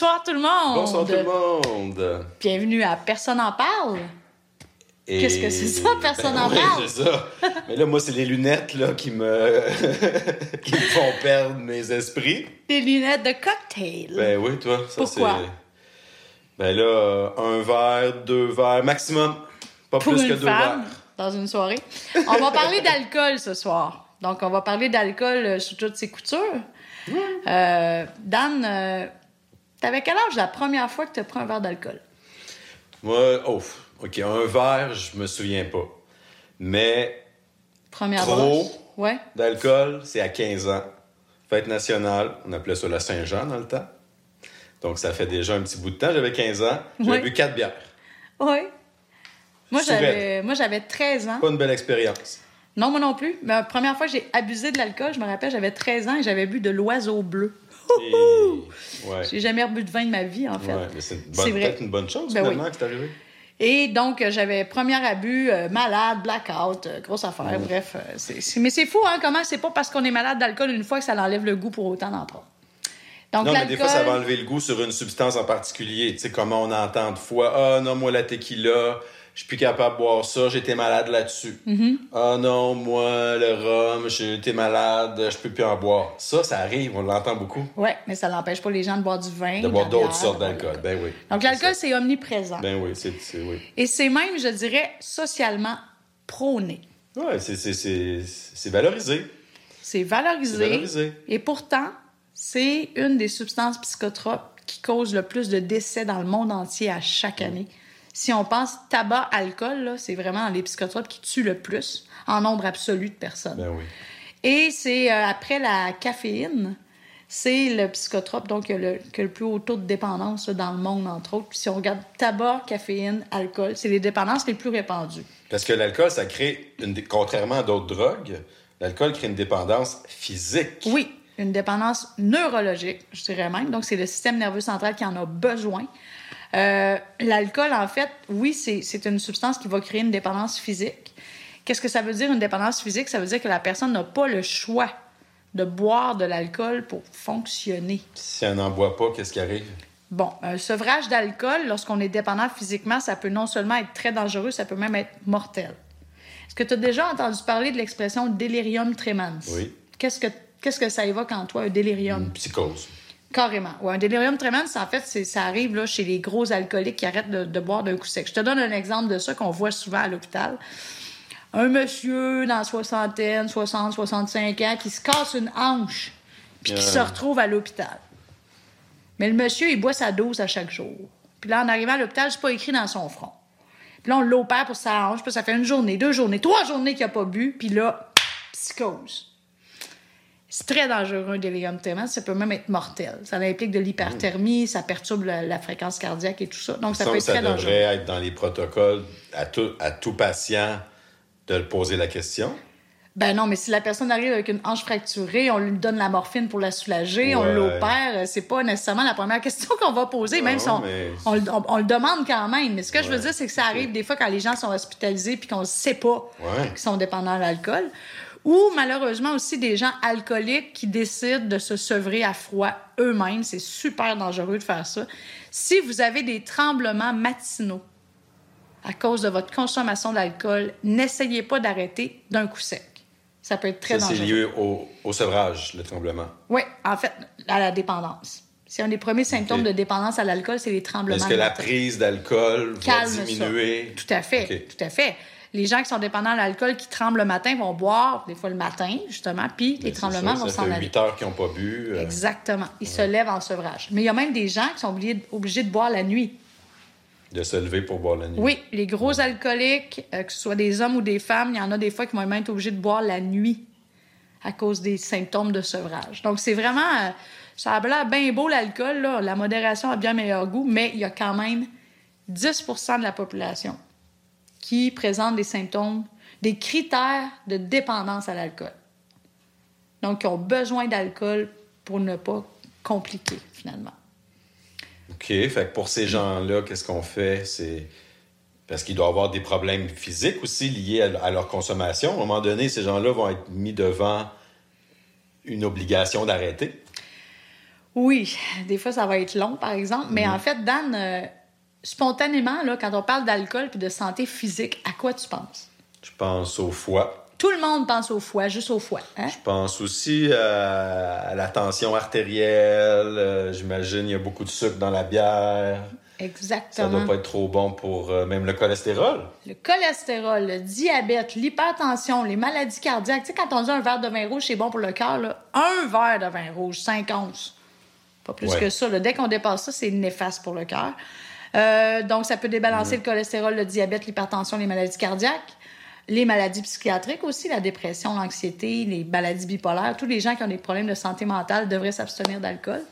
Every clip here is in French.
Bonsoir tout le monde. Bonsoir tout le monde. Bienvenue à Personne en parle. Et- Qu'est-ce que c'est ça, personne en ouais, parle? c'est ça. Mais là, moi, c'est les lunettes là, qui, me... qui me font perdre mes esprits. Des lunettes de cocktail. Ben oui, toi, ça Pourquoi? c'est. Ben là, un verre, deux verres, maximum. Pas pour plus une que deux femme verres. dans une soirée. On va parler d'alcool ce soir. Donc, on va parler d'alcool euh, sous toutes ses coutures. Euh, Dan, euh, t'avais quel âge la première fois que tu as pris un verre d'alcool? Moi, oh, OK, un verre, je me souviens pas. Mais Première Trop. Ouais. d'alcool, c'est à 15 ans. Fête nationale, on appelait ça la Saint-Jean dans le temps. Donc, ça fait déjà un petit bout de temps. J'avais 15 ans. J'avais Ouais. bu quatre bières. Ouais. Moi, j'avais, moi, j'avais 13 ans. Pas une belle expérience. Non, moi non plus. Mais la première fois que j'ai abusé de l'alcool, je me rappelle, j'avais 13 ans et j'avais bu de l'oiseau bleu. Ouais. J'ai jamais rebu de vin de ma vie, en fait. Ouais, mais c'est peut-être une bonne chose, Ben finalement, que c'est arrivé. Et donc, euh, j'avais premier abus, euh, malade, blackout, euh, grosse affaire, bref. euh, mais c'est fou, hein, comment c'est pas parce qu'on est malade d'alcool une fois que ça l'enlève le goût pour autant d'en prendre. Donc, Non, mais des fois, ça va enlever le goût sur une substance en particulier. Tu sais, comment on entend de fois, ah non, moi, la tequila, je suis plus capable de boire ça, j'étais malade là-dessus. Mm-hmm. Ah non, moi, le rhum, j'étais malade, je peux plus en boire. Ça, ça arrive, on l'entend beaucoup. Ouais, mais ça n'empêche pas les gens de boire du vin. De boire d'autres sortes d'alcool. Ben oui. Donc, l'alcool, c'est omniprésent. Ben oui, c'est. oui. Et c'est même, je dirais, socialement prôné. Ouais, c'est- valorisé. C'est valorisé. C'est valorisé. Et pourtant, c'est une des substances psychotropes qui cause le plus de décès dans le monde entier à chaque année. Si on pense tabac, alcool, c'est vraiment les psychotropes qui tuent le plus en nombre absolu de personnes. Ben oui. Et c'est euh, après la caféine, c'est le psychotrope donc qui a le, qui a le plus haut taux de dépendance là, dans le monde, entre autres. Puis si on regarde tabac, caféine, alcool, c'est les dépendances les plus répandues. Parce que l'alcool, ça crée, une dé- contrairement à d'autres drogues, l'alcool crée une dépendance physique. Oui, une dépendance neurologique, je dirais même. Donc, c'est le système nerveux central qui en a besoin. Euh, L'alcool, en fait, oui, c'est une substance qui va créer une dépendance physique. Qu'est-ce que ça veut dire, une dépendance physique? Ça veut dire que la personne n'a pas le choix de boire de l'alcool pour fonctionner. Si elle n'en boit pas, qu'est-ce qui arrive? Bon, un sevrage d'alcool, lorsqu'on est dépendant physiquement, ça peut non seulement être très dangereux, ça peut même être mortel. Est-ce que tu as déjà entendu parler de l'expression delirium tremens? Oui. Qu'est-ce que, qu'est-ce que ça évoque en toi, un delirium? Une psychose. Carrément. Ouais, un delirium tremens, en fait, ça arrive là, chez les gros alcooliques qui arrêtent de, de boire d'un coup sec. Je te donne un exemple de ça qu'on voit souvent à l'hôpital. Un monsieur dans la soixantaine, 60, 65 ans, qui se casse une hanche, puis qui Euh. se retrouve à l'hôpital. Mais le monsieur, il boit sa dose à chaque jour. Puis là, en arrivant à l'hôpital, c'est pas écrit dans son front. Puis là, on l'opère pour sa hanche, puis ça fait une journée, deux journées, trois journées qu'il a pas bu, puis là, psychose. C'est très dangereux, un délirium tremens. Ça peut même être mortel. Ça implique de l'hyperthermie, ça perturbe la, la fréquence cardiaque et tout ça. Donc, ça peut être que ça très devrait dangereux. être dans les protocoles à tout, à tout patient de le poser la question. Ben non, mais si la personne arrive avec une hanche fracturée, on lui donne la morphine pour la soulager, on l'opère, c'est pas nécessairement la première question qu'on va poser, même Non, si on, mais- on le- on- on le demande quand même. Mais ce que je veux dire, c'est que ça arrive des fois quand les gens sont hospitalisés puis qu'on ne sait pas Ouais. qu'ils sont dépendants de l'alcool. Ou malheureusement aussi des gens alcooliques qui décident de se sevrer à froid eux-mêmes. C'est super dangereux de faire ça. Si vous avez des tremblements matinaux à cause de votre consommation d'alcool, n'essayez pas d'arrêter d'un coup sec. Ça peut être très Ça, c'est dangereux. lié au, au sevrage, le tremblement. Oui, en fait, à la dépendance. C'est un des premiers symptômes de dépendance à l'alcool, c'est les tremblements. Est-ce que la prise d'alcool va Calme ça. diminuer? Tout à fait, Ok. tout à fait. Les gens qui sont dépendants à l'alcool, qui tremblent le matin, vont boire, des fois le matin, justement, puis les Ben, C'est tremblements ça, vont ça s'en fait aller. 8 heures qu'ils n'ont pas bu. euh, Exactement. Ils se lèvent en sevrage. Mais il y a même des gens qui sont obligés, obligés de boire la nuit. de se lever pour boire la nuit. Oui, les gros alcooliques, euh, que ce soit des hommes ou des femmes, il y en a des fois qui vont même être obligés de boire la nuit à cause des symptômes de sevrage. Donc, c'est vraiment... euh, ça a l'air bien beau, l'alcool. là. La modération a bien meilleur goût, mais il y a quand même 10% de la population qui présente des symptômes, des critères de dépendance à l'alcool. Donc, qui ont besoin d'alcool pour ne pas compliquer, finalement. OK. Fait que pour ces gens-là, qu'est-ce qu'on fait? C'est. Parce qu'il doit y avoir des problèmes physiques aussi liés à leur consommation. À un moment donné, ces gens-là vont être mis devant une obligation d'arrêter. Oui, des fois, ça va être long, par exemple. Mais Mhm. en fait, Dan, euh, spontanément, là, quand on parle d'alcool puis de santé physique, à quoi tu penses? Je pense au foie. Tout le monde pense au foie, juste au foie. Hein? Je pense aussi à, à la tension artérielle. Euh, J'imagine il y a beaucoup de sucre dans la bière. Ça Exactement. doit pas être trop bon pour euh, même le cholestérol. Le cholestérol, le diabète, l'hypertension, les maladies cardiaques. Tu sais, quand on dit un verre de vin rouge, c'est bon pour le cœur, là, un verre de vin rouge, 5 onces. Pas plus Ouais. que ça. là. Dès qu'on dépasse ça, c'est néfaste pour le cœur. Euh, donc, ça peut débalancer le cholestérol, le diabète, l'hypertension, les maladies cardiaques. Les maladies psychiatriques aussi, la dépression, l'anxiété, les maladies bipolaires. Tous les gens qui ont des problèmes de santé mentale devraient s'abstenir d'alcool.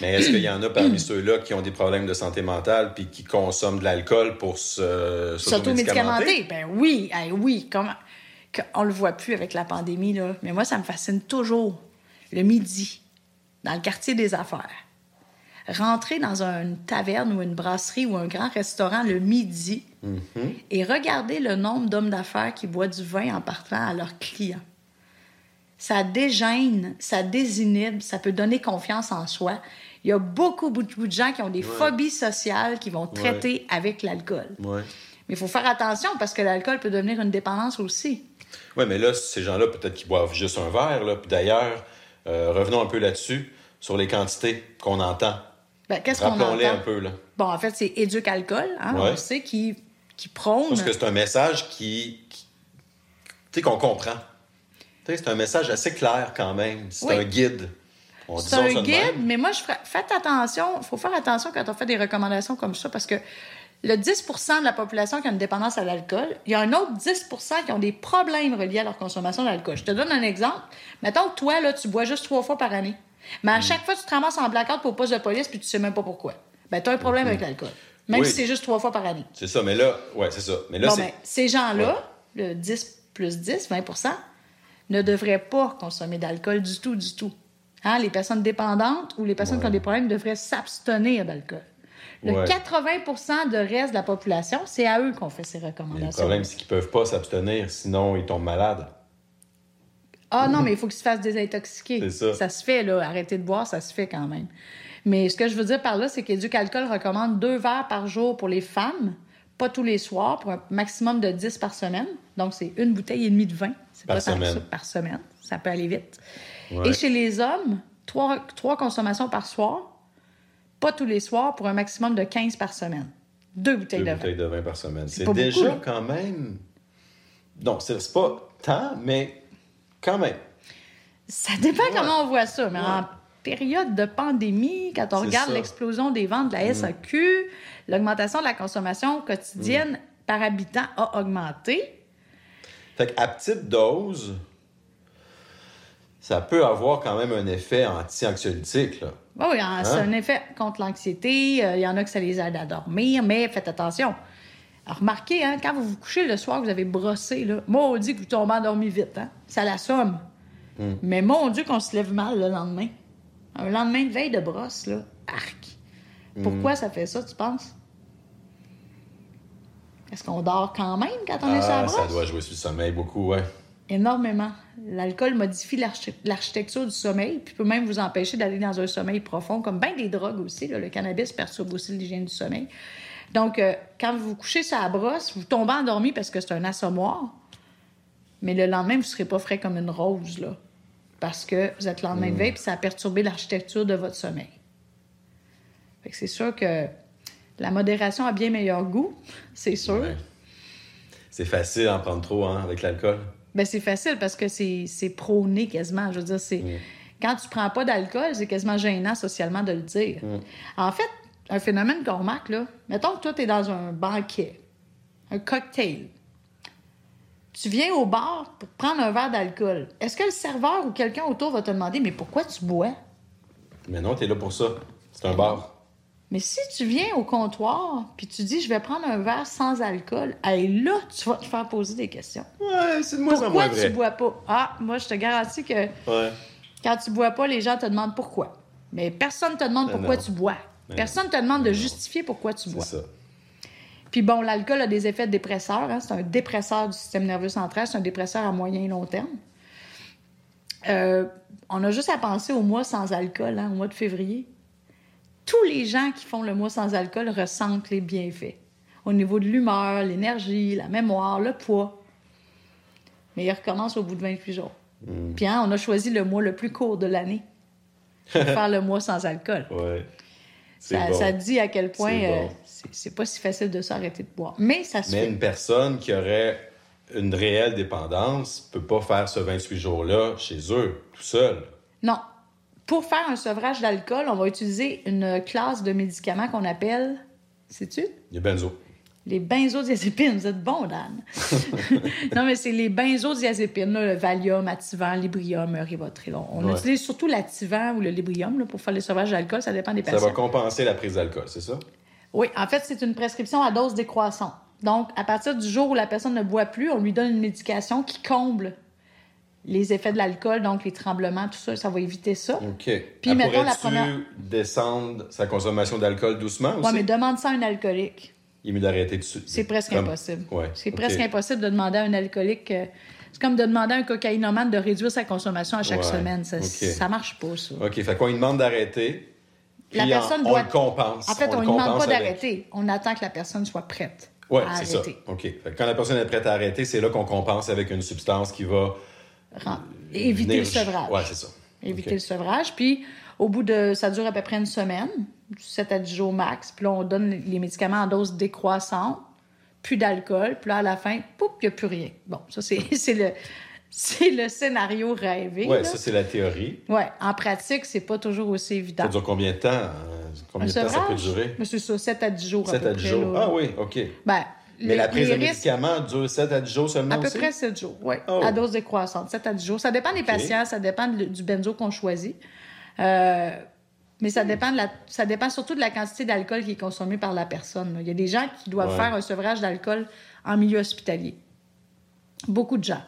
Mais est-ce qu'il y en a parmi ceux-là qui ont des problèmes de santé mentale puis qui consomment de l'alcool pour se s'automédicamenter? Ben oui, hey, oui. Comment... On le voit plus avec la pandémie, là. Mais moi, ça me fascine toujours. Le midi, dans le quartier des affaires. Rentrer dans une taverne ou une brasserie ou un grand restaurant le midi et regarder le nombre d'hommes d'affaires qui boivent du vin en partant à leurs clients. Ça dégêne, ça désinhibe, ça peut donner confiance en soi. Il y a beaucoup, beaucoup de gens qui ont des phobies sociales qui vont traiter avec l'alcool. Ouais. Mais il faut faire attention parce que l'alcool peut devenir une dépendance aussi. Oui, mais là, ces gens-là, peut-être qu'ils boivent juste un verre. Là. Puis d'ailleurs, euh, revenons un peu là-dessus, sur les quantités qu'on entend. Ben, Qu'est-ce qu'on entend? un peu. Là. Bon, en fait, c'est éduque alcool, hein, Ouais. on sait, qui, qui prône. Parce que c'est un message qui. qui- tu sais, qu'on comprend. Tu sais, c'est un message assez clair quand même. C'est Oui. un guide. C'est un de guide, même. mais moi, je ferais- faites attention. Il faut faire attention quand on fait des recommandations comme ça parce que le 10% de la population qui a une dépendance à l'alcool, il y a un autre 10% qui ont des problèmes reliés à leur consommation d'alcool. Je te donne un exemple. Mettons que toi, là, tu bois juste trois fois par année. Mais Mm. à chaque fois, tu te ramasses en blackout pour poste de police puis tu sais même pas pourquoi. Ben, tu as un problème avec l'alcool. Même Mm-hmm. Oui. si c'est juste trois fois par année. C'est ça, mais là, ouais, c'est ça. Mais là, Bon, ben, ces gens-là, le 10 plus 10, 20% ne devraient pas consommer d'alcool du tout, du tout. Hein, Les personnes dépendantes ou les personnes qui ont des problèmes devraient s'abstenir d'alcool. Le Ouais. 80% de reste de la population, c'est à eux qu'on fait ces Mais le recommandations. problème, c'est qu'ils peuvent pas s'abstenir, sinon ils tombent malades. Ah non, mais il faut qu'ils se fassent désintoxiquer. C'est ça. se fait, là. Arrêter de boire, ça se fait quand même. Mais ce que je veux dire par là, c'est qu'Éduc Alcool recommande deux verres par jour pour les femmes, pas tous les soirs, pour un maximum de 10 par semaine. Donc, c'est une bouteille et demie de vin. C'est Par pas semaine. ça, par semaine. Ça peut aller vite. Ouais. Et chez les hommes, trois, trois consommations par soir, pas tous les soirs, pour un maximum de 15 par semaine. Deux bouteilles Deux de vin. bouteilles de vin par semaine. C'est beaucoup, déjà quand même. Non, c'est pas tant, mais quand même. Ça dépend Ouais. comment on voit ça, mais Ouais. en période de pandémie, quand on regarde. Mm. l'explosion des ventes de la SAQ, l'augmentation de la consommation quotidienne Mm. par habitant a augmenté. Fait qu'à petite dose, ça peut avoir quand même un effet anti-anxiolytique. Là. Oui, c'est Hein? un effet contre l'anxiété. Euh, Il y en a que ça les aide à dormir, mais faites attention. Alors, remarquez, hein, quand vous vous couchez le soir, vous avez brossé, là, maudit que vous tombez endormi vite. Hein? Ça l'assomme. Hmm. Mais mon Dieu qu'on se lève mal le lendemain. Un lendemain de veille de brosse, là, arc. Pourquoi Hmm. ça fait ça, tu penses? Est-ce qu'on dort quand même quand on est sur la Ah, brosse? ça doit jouer sur le sommeil beaucoup, ouais. Énormément. L'alcool modifie l'archi- l'architecture du sommeil, puis peut même vous empêcher d'aller dans un sommeil profond, comme bien des drogues aussi. là. Le cannabis perturbe aussi l'hygiène du sommeil. Donc, euh, quand vous vous couchez sur la brosse, vous tombez endormi parce que c'est un assommoir, mais le lendemain, vous ne serez pas frais comme une rose, là, parce que vous êtes le lendemain de veille, puis ça a perturbé l'architecture de votre sommeil. Fait que c'est sûr que la modération a bien meilleur goût, c'est sûr. Ouais. C'est facile d'en prendre trop hein, avec l'alcool. Ben, c'est facile parce que c'est c'est prôné quasiment. Je veux dire, c'est. Quand tu prends pas d'alcool, c'est quasiment gênant socialement de le dire. En fait, un phénomène qu'on remarque, là, mettons que toi, tu es dans un banquet, un cocktail. Tu viens au bar pour prendre un verre d'alcool. Est-ce que le serveur ou quelqu'un autour va te demander Mais pourquoi tu bois? Mais non, t'es là pour ça. C'est un bar. Mais si tu viens au comptoir puis tu dis je vais prendre un verre sans alcool, hey, là, tu vas te faire poser des questions. Ouais, c'est de moins en Pourquoi moins tu vrai. bois pas? Ah, moi, je te garantis que Ouais. Quand tu bois pas, les gens te demandent pourquoi. Mais personne ne te demande Ben pourquoi non. tu bois. Personne ne te demande de justifier pourquoi tu C'est bois. ça. Puis bon, l'alcool a des effets dépresseurs. hein. C'est un dépresseur du système nerveux central. C'est un dépresseur à moyen et long terme. Euh, on a juste à penser au mois sans alcool, hein, au mois de février. tous les gens qui font le mois sans alcool ressentent les bienfaits. Au niveau de l'humeur, l'énergie, la mémoire, le poids. Mais ils recommencent au bout de 28 jours. Hmm. Puis hein, on a choisi le mois le plus court de l'année pour faire le mois sans alcool. Ouais. Ça, bon. ça dit à quel point C'est euh, bon. c'est pas si facile de s'arrêter de boire. Mais ça se Mais fait. une personne qui aurait une réelle dépendance peut pas faire ce 28 jours-là chez eux, tout seul. Non. Pour faire un sevrage d'alcool, on va utiliser une classe de médicaments qu'on appelle, sais-tu? Il y a benzo. Les benzodiazépines. Vous êtes bon, Dan. non, mais c'est les benzodiazépines, là, le Valium, Ativan, Librium, Rivotril. On, Ouais. utilise surtout l'Ativan ou le Librium là, pour faire le sevrage d'alcool. Ça dépend des Ça patients. va compenser la prise d'alcool, c'est ça? Oui, en fait, c'est une prescription à dose décroissante. Donc, à partir du jour où la personne ne boit plus, on lui donne une médication qui comble les effets de l'alcool, donc les tremblements, tout ça, ça va éviter ça. OK. Puis, mettons, la première- descendre sa consommation d'alcool doucement aussi? Oui, mais demande ça à un alcoolique. Il est mieux d'arrêter dessus. C'est presque Comme- impossible. Ouais, C'est presque impossible de demander à un alcoolique. euh, c'est comme de demander à un cocaïnomane de réduire sa consommation à chaque Ouais, semaine. Ça, ok. ça marche pas, ça. OK, fait qu'on lui demande d'arrêter. La personne on, doit- on le compense. En fait, on ne demande compense pas avec. d'arrêter. On attend que la personne soit prête Oui, à c'est ça. arrêter. OK. Fait que quand la personne est prête à arrêter, c'est là qu'on compense avec une substance qui va Éviter venir- le sevrage. Ouais, c'est ça. éviter le sevrage. Puis, au bout de. Ça dure à peu près une semaine, 7 à 10 jours max. Puis là, on donne les médicaments en dose décroissante, plus d'alcool. Puis là, à la fin, pouf, il n'y a plus rien. Bon, ça, c'est le, c'est le scénario rêvé. Là. ça, c'est la théorie. Ouais, en pratique, c'est pas toujours aussi évident. Ça dure combien de temps? hein? Combien de temps ça peut durer? C'est ça, 7 à 10 jours. 7 à peu à 10 près, jours. là. Ah oui, OK. Ben, Mais les- la prise de risques- médicaments dure 7 à 10 jours seulement À peu aussi? près 7 jours, oui. Oh. À dose décroissante, 7 à 10 jours. Ça dépend des patients, ça dépend du benzo qu'on choisit. Euh, mais ça dépend, de la, ça dépend surtout de la quantité d'alcool qui est consommée par la personne. là. Il y a des gens qui doivent Ouais. faire un sevrage d'alcool en milieu hospitalier. Beaucoup de gens.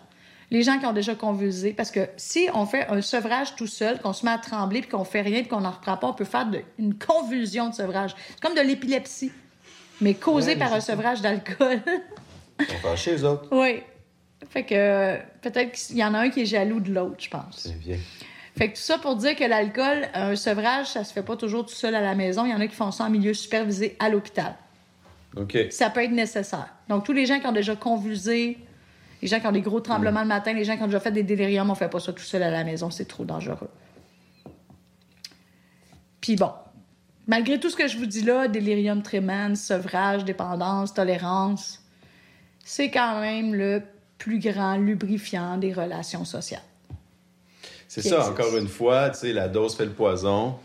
Les gens qui ont déjà convulsé, parce que si on fait un sevrage tout seul, qu'on se met à trembler, puis qu'on fait rien, puis qu'on n'en reprend pas, on peut faire de- une convulsion de sevrage. C'est comme de l'épilepsie, mais causée Ouais, par un sevrage d'alcool. Sont fâchés, eux autres. Oui. Fait que euh, peut-être qu'il y en a un qui est jaloux de l'autre, je pense. C'est bien. Fait que tout ça pour dire que l'alcool, un sevrage, ça se fait pas toujours tout seul à la maison. Il y en a qui font ça en milieu supervisé à l'hôpital. OK. Ça peut être nécessaire. Donc, tous les gens qui ont déjà convulsé, les gens qui ont des gros tremblements le matin, les gens qui ont déjà fait des déliriums, on fait pas ça tout seul à la maison. C'est trop dangereux. Puis bon, malgré tout ce que je vous dis là, délirium tremens, sevrage, dépendance, tolérance, c'est quand même le plus grand lubrifiant des relations sociales. C'est ça, existe. encore une fois, tu sais, la dose fait le poison.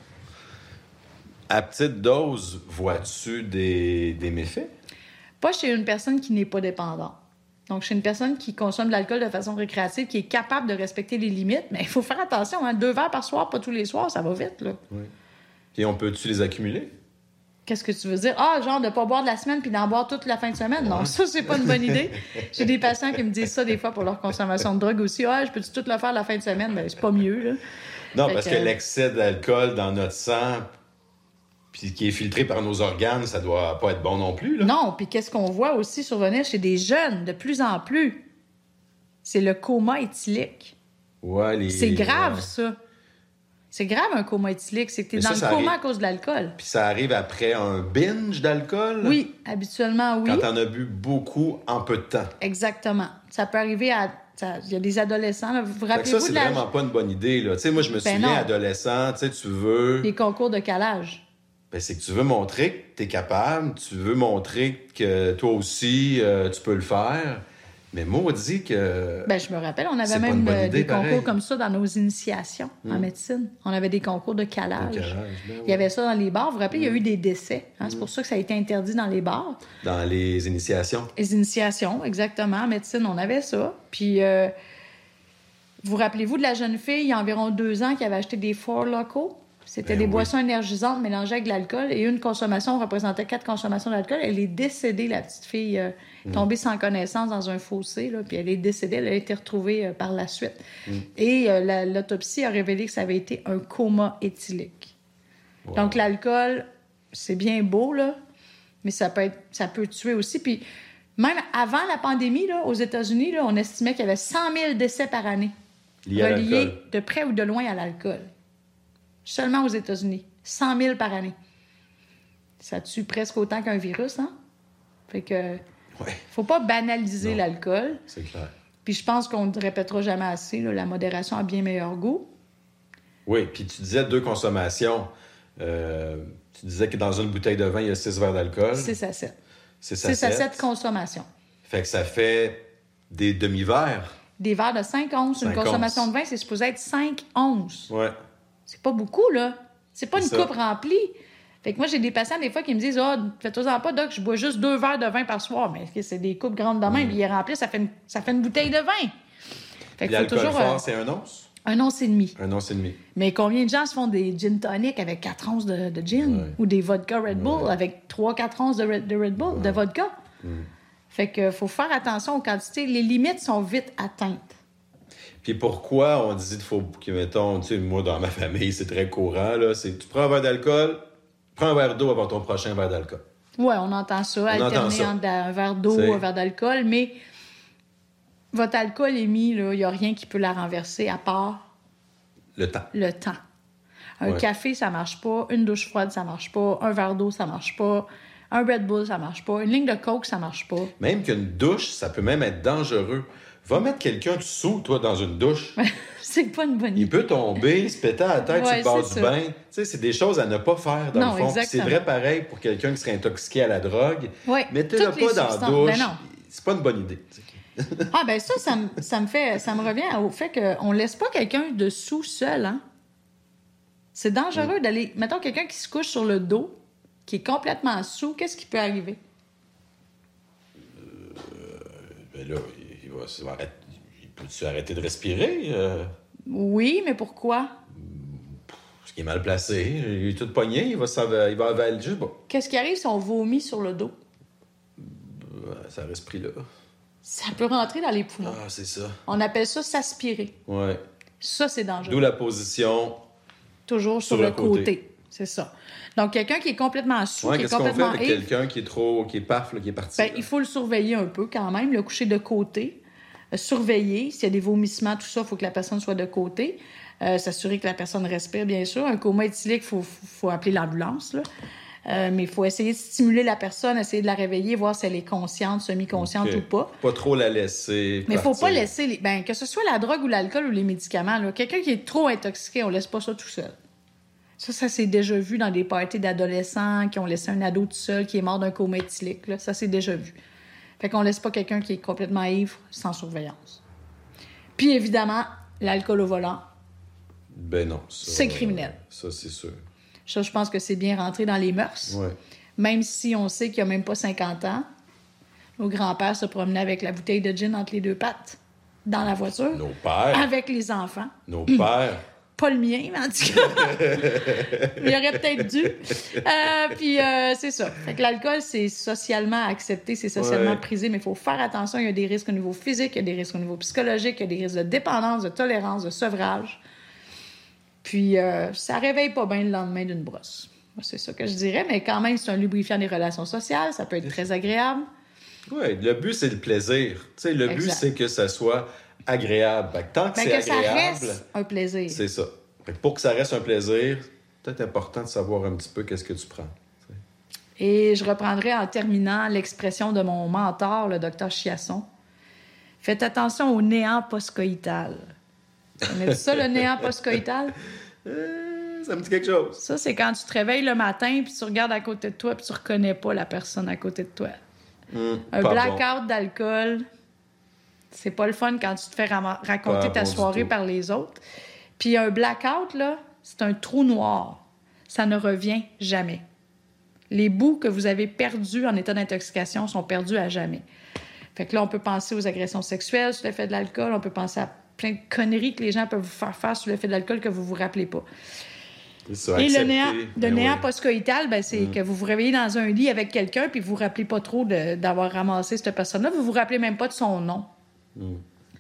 À petite dose, vois-tu des, des méfaits? Pas chez une personne qui n'est pas dépendante. Donc, chez une personne qui consomme de l'alcool de façon récréative, qui est capable de respecter les limites, mais il faut faire attention, hein, deux verres par soir, pas tous les soirs, ça va vite, là. Puis on peut-tu les accumuler? Qu'est-ce que tu veux dire? Ah, genre de pas boire de la semaine puis d'en boire toute la fin de semaine? Non, ça, c'est pas une bonne idée. J'ai des patients qui me disent ça des fois pour leur consommation de drogue aussi. Ah, je peux-tu tout le faire la fin de semaine? Ben, c'est pas mieux, là. Non, Fait parce que- que l'excès d'alcool dans notre sang, puis qui est filtré par nos organes, ça doit pas être bon non plus. Là. Non, puis qu'est-ce qu'on voit aussi survenir chez des jeunes de plus en plus? C'est le coma éthylique. Ouais, les- C'est grave, ouais. ça. C'est grave, un coma éthylique. C'est que tu es Mais dans ça, le ça coma arrive- à cause de l'alcool. Puis ça arrive après un binge d'alcool? Oui, habituellement, oui. Quand t'en as bu beaucoup en peu de temps. Exactement. Ça peut arriver à. Il y a des adolescents. là. Vous vous que ça, rappelez-vous c'est de la- vraiment pas une bonne idée. Là. Tu sais, moi, je me Ben souviens, non. adolescent, tu sais, tu veux... les concours de calage? Ben, c'est que tu veux montrer que tu es capable, tu veux montrer que toi aussi, euh, tu peux le faire. Mais maudit que... Ben, je me rappelle, on avait même euh, idée, des concours pareil. Hmm. comme ça dans nos initiations en médecine. On avait des concours de calage. Ben Il y avait ça dans les bars. Vous vous rappelez, il y a eu des décès. hein, C'est pour ça que ça a été interdit dans les bars. Dans les initiations. Les initiations, exactement. En médecine, on avait ça. Puis, euh, vous rappelez-vous de la jeune fille, il y a environ deux ans, qui avait acheté des Four Locaux? C'était Ben des oui. boissons énergisantes mélangées avec de l'alcool. Et une consommation représentait quatre consommations d'alcool. Elle est décédée, la petite fille, euh, Mm. tombée sans connaissance dans un fossé. Là, puis elle est décédée. Elle a été retrouvée euh, par la suite. Mm. Et euh, la- l'autopsie a révélé que ça avait été un coma éthylique. Wow. Donc, l'alcool, c'est bien beau, là, mais ça peut, être, ça peut tuer aussi. Puis, même avant la pandémie, là, aux États-Unis, là, on estimait qu'il y avait 100 000 décès par année reliés de près ou de loin à l'alcool. Seulement aux États-Unis. 100 000 par année. Ça tue presque autant qu'un virus, hein? Fait que Ouais, faut pas banaliser l'alcool. c'est clair. Puis je pense qu'on ne répétera jamais assez, là, la modération a bien meilleur goût. Oui, puis tu disais deux consommations. Euh, tu disais que dans une bouteille de vin, il y a 6 verres d'alcool. 6 à 7. C'est 6 à 7 consommations. Fait que ça fait des demi-verres. Des verres de 5 onces. Une 5 consommation onces. de vin, c'est supposé être 5 onces. Ouais. C'est pas beaucoup, là. C'est pas une ça. coupe remplie. Fait que moi, j'ai des patients, des fois, qui me disent Ah, fais-toi-en pas, Doc, je bois juste deux verres de vin par soir. Mais c'est des coupes grandes de Mm. même, puis il est rempli, ça fait une, ça fait une bouteille de vin. Fait faut L'alcool toujours euh, c'est un once? un once et demi. Un once et demi. Mais combien de gens se font des gin tonic avec 4 onces de, de gin? Ouais. ou des vodka Red Bull avec 3-4 onces de Red, de Red Bull, de vodka? Mm. Fait que faut faire attention aux quantités. Les limites sont vite atteintes. Puis pourquoi on dit qu'il faut que, mettons, tu sais, moi, dans ma famille, c'est très courant, là, c'est tu prends un verre d'alcool, prends un verre d'eau avant ton prochain verre d'alcool. Ouais, on entend ça, On alterner entend ça. entre un verre d'eau, C'est- un verre d'alcool, mais votre alcoolémie, là, il n'y a rien qui peut la renverser à part Le temps. le temps. Un Ouais. café, ça marche pas. Une douche froide, ça marche pas. Un verre d'eau, ça marche pas. Un Red Bull, ça marche pas. Une ligne de coke, ça marche pas. Même qu'une douche, ça peut même être dangereux. Va mettre quelqu'un sous, toi, dans une douche. c'est pas une bonne Il idée. peut tomber, se péter à la tête sur Ouais, le bord c'est du ça. bain. Tu sais, c'est des choses à ne pas faire, dans Non, le fond. C'est vrai pareil pour quelqu'un qui serait intoxiqué à la drogue. Mettez-le pas dans la douche. Ben. C'est pas une bonne idée. Ah, ben ça, ça me, ça me fait, ça me revient au fait qu'on laisse pas quelqu'un dessous seul, hein. C'est dangereux d'aller. Mettons quelqu'un qui se couche sur le dos, qui est complètement sous, qu'est-ce qui peut arriver? Ben là, va arrêter- de respirer? euh, Oui, mais pourquoi? parce qu'il est mal placé. Il est tout pogné. Il va, il va avaler. Sais pas. Qu'est-ce qui arrive si on vomit sur le dos? Ouais, Ça reste pris là. Ça peut rentrer dans les poumons. Ah, c'est ça. On appelle ça s'aspirer. Ouais. Ça, c'est dangereux. D'où la position. Toujours sur, Sur le côté. côté. C'est ça. Donc, quelqu'un qui est complètement sous, Ouais, qui est qu'est-ce qu'on fait avec quelqu'un qui est trop. qui est paf, là, qui est parti? ben, il faut le surveiller un peu quand même, le coucher de côté. Euh, surveiller. S'il y a des vomissements, tout ça, il faut que la personne soit de côté. Euh, S'assurer que la personne respire, bien sûr. Un coma éthylique, il faut, faut, appeler l'ambulance. Euh, mais il faut essayer de stimuler la personne, essayer de la réveiller, voir si elle est consciente, semi-consciente ou pas. Pas trop la laisser. Mais il faut pas laisser, les... ben, que ce soit la drogue ou l'alcool ou les médicaments, quelqu'un qui est trop intoxiqué, on laisse pas ça tout seul. Ça, ça s'est déjà vu dans des parties d'adolescents qui ont laissé un ado tout seul qui est mort d'un coma éthylique. Là. Ça, c'est déjà vu. Fait qu'on laisse pas quelqu'un qui est complètement ivre sans surveillance. Puis évidemment, l'alcool au volant, Ben non. C'est criminel. Ça, c'est sûr. ça, je pense que c'est bien rentré dans les mœurs. Ouais. Même si on sait qu'il n'y a même pas 50 ans, nos grands-pères se promenaient avec la bouteille de gin entre les deux pattes dans la voiture Nos pères. avec les enfants. Nos pères. Pas le mien, mais en tout cas. Il aurait peut-être dû. Euh, puis euh, c'est ça. Fait que l'alcool, c'est socialement accepté, c'est socialement Ouais. prisé, mais il faut faire attention. Il y a des risques au niveau physique, il y a des risques au niveau psychologique, il y a des risques de dépendance, de tolérance, de sevrage. Puis euh, ça réveille pas bien le lendemain d'une brosse. C'est ça que je dirais, mais quand même, c'est un lubrifiant des relations sociales. Ça peut être très agréable. Oui, le but, c'est le plaisir. Tu sais, le but, c'est que ça soit agréable. Que tant que Ben, c'est que ça agréable, reste un plaisir. c'est ça. Fait que pour que ça reste un plaisir, peut-être important de savoir un petit peu qu'est-ce que tu prends. Et je reprendrai en terminant l'expression de mon mentor, le docteur Chiasson. Faites attention au néant postcoïtal. Connaissez ça, le néant postcoïtal? Euh, ça me dit quelque chose. Ça, c'est quand tu te réveilles le matin, puis tu regardes à côté de toi, puis tu reconnais pas la personne à côté de toi. Hum, Un blackout d'alcool, c'est pas le fun quand tu te fais raconter ta bon soirée par les autres. Puis un blackout, là, c'est un trou noir. Ça ne revient jamais. Les bouts que vous avez perdus en état d'intoxication sont perdus à jamais. Fait que là, on peut penser aux agressions sexuelles sous l'effet de l'alcool, on peut penser à plein de conneries que les gens peuvent vous faire faire sous l'effet de l'alcool que vous vous rappelez pas. Ça, Et le néant, le Ben néant oui. postcoïtal, ben, c'est que vous vous réveillez dans un lit avec quelqu'un puis vous vous rappelez pas trop d'avoir ramassé cette personne-là. Vous vous rappelez même pas de son nom.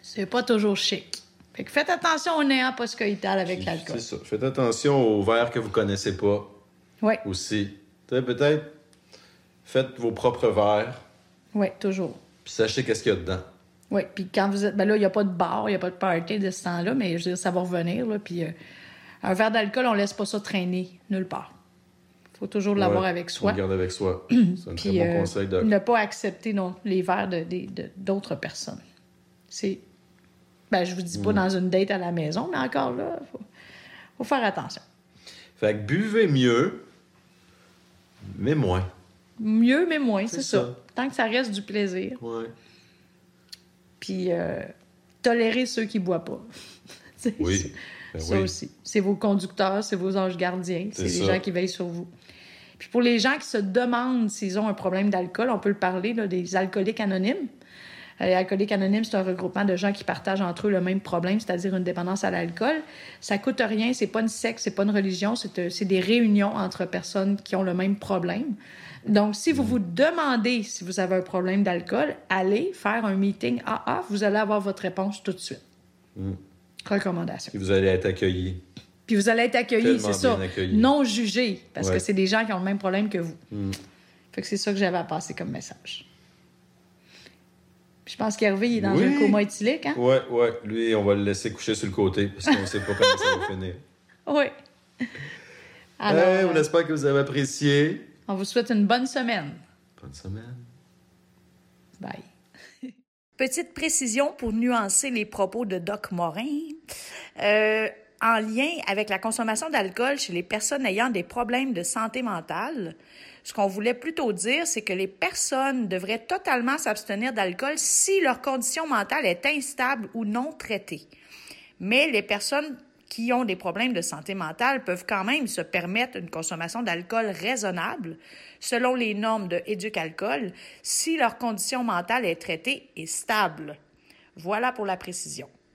C'est pas toujours chic. Fait que faites attention au néant postcoïtal avec l'alcool. C'est ça. Faites attention aux verres que vous connaissez pas Oui, aussi. Peut-être, faites vos propres verres, oui, toujours. puis sachez qu'est-ce qu'il y a dedans. Oui, puis quand vous êtes. Ben là, il n'y a pas de bar, il n'y a pas de party de ce temps-là, mais je veux dire, ça va revenir. Là, puis euh, un verre d'alcool, on laisse pas ça traîner nulle part. faut toujours l'avoir Ouais, avec soi. garde avec soi. C'est un très Puis, bon euh, conseil, Doc. ne pas accepter non, les verres de- de- de- d'autres personnes. C'est. Ben, je vous dis pas Mm. dans une date à la maison, mais encore là, faut, faut faire attention. Fait que buvez mieux, mais moins. Mieux, mais moins, c'est ça. ça. Tant que ça reste du plaisir. Ouais. Puis euh, tolérer ceux qui boivent pas. Oui. Ben ça oui. aussi. C'est vos conducteurs, c'est vos anges gardiens, c'est C'est les ça. gens qui veillent sur vous. Puis pour les gens qui se demandent s'ils ont un problème d'alcool, on peut le parler là, des alcooliques anonymes. Euh, Les alcooliques anonymes, c'est un regroupement de gens qui partagent entre eux le même problème, c'est-à-dire une dépendance à l'alcool. Ça coûte rien, c'est pas une secte, c'est pas une religion, c'est euh, des réunions entre personnes qui ont le même problème. Donc, si vous vous demandez si vous avez un problème d'alcool, allez faire un meeting AA, vous allez avoir votre réponse tout de suite. Recommandation. Et vous allez être accueillis. Puis vous allez être Tellement c'est ça. Non jugés, parce Ouais. que c'est des gens qui ont le même problème que vous. Mm. Fait que c'est ça que j'avais à passer comme message. Je pense qu'Hervé, il est dans Oui. un coma éthylique, hein? Ouais, ouais. Lui, on va le laisser coucher sur le côté parce qu'on sait pas comment ça va finir. Oui. Alors, Hey, on euh, espère que vous avez apprécié. on vous souhaite une bonne semaine. Bonne semaine. Bye. Petite précision pour nuancer les propos de Doc Morin. Euh, en lien avec la consommation d'alcool chez les personnes ayant des problèmes de santé mentale, ce qu'on voulait plutôt dire, c'est que les personnes devraient totalement s'abstenir d'alcool si leur condition mentale est instable ou non traitée. Mais les personnes qui ont des problèmes de santé mentale peuvent quand même se permettre une consommation d'alcool raisonnable selon les normes de Éduc-Alcool si leur condition mentale est traitée et stable. Voilà pour la précision.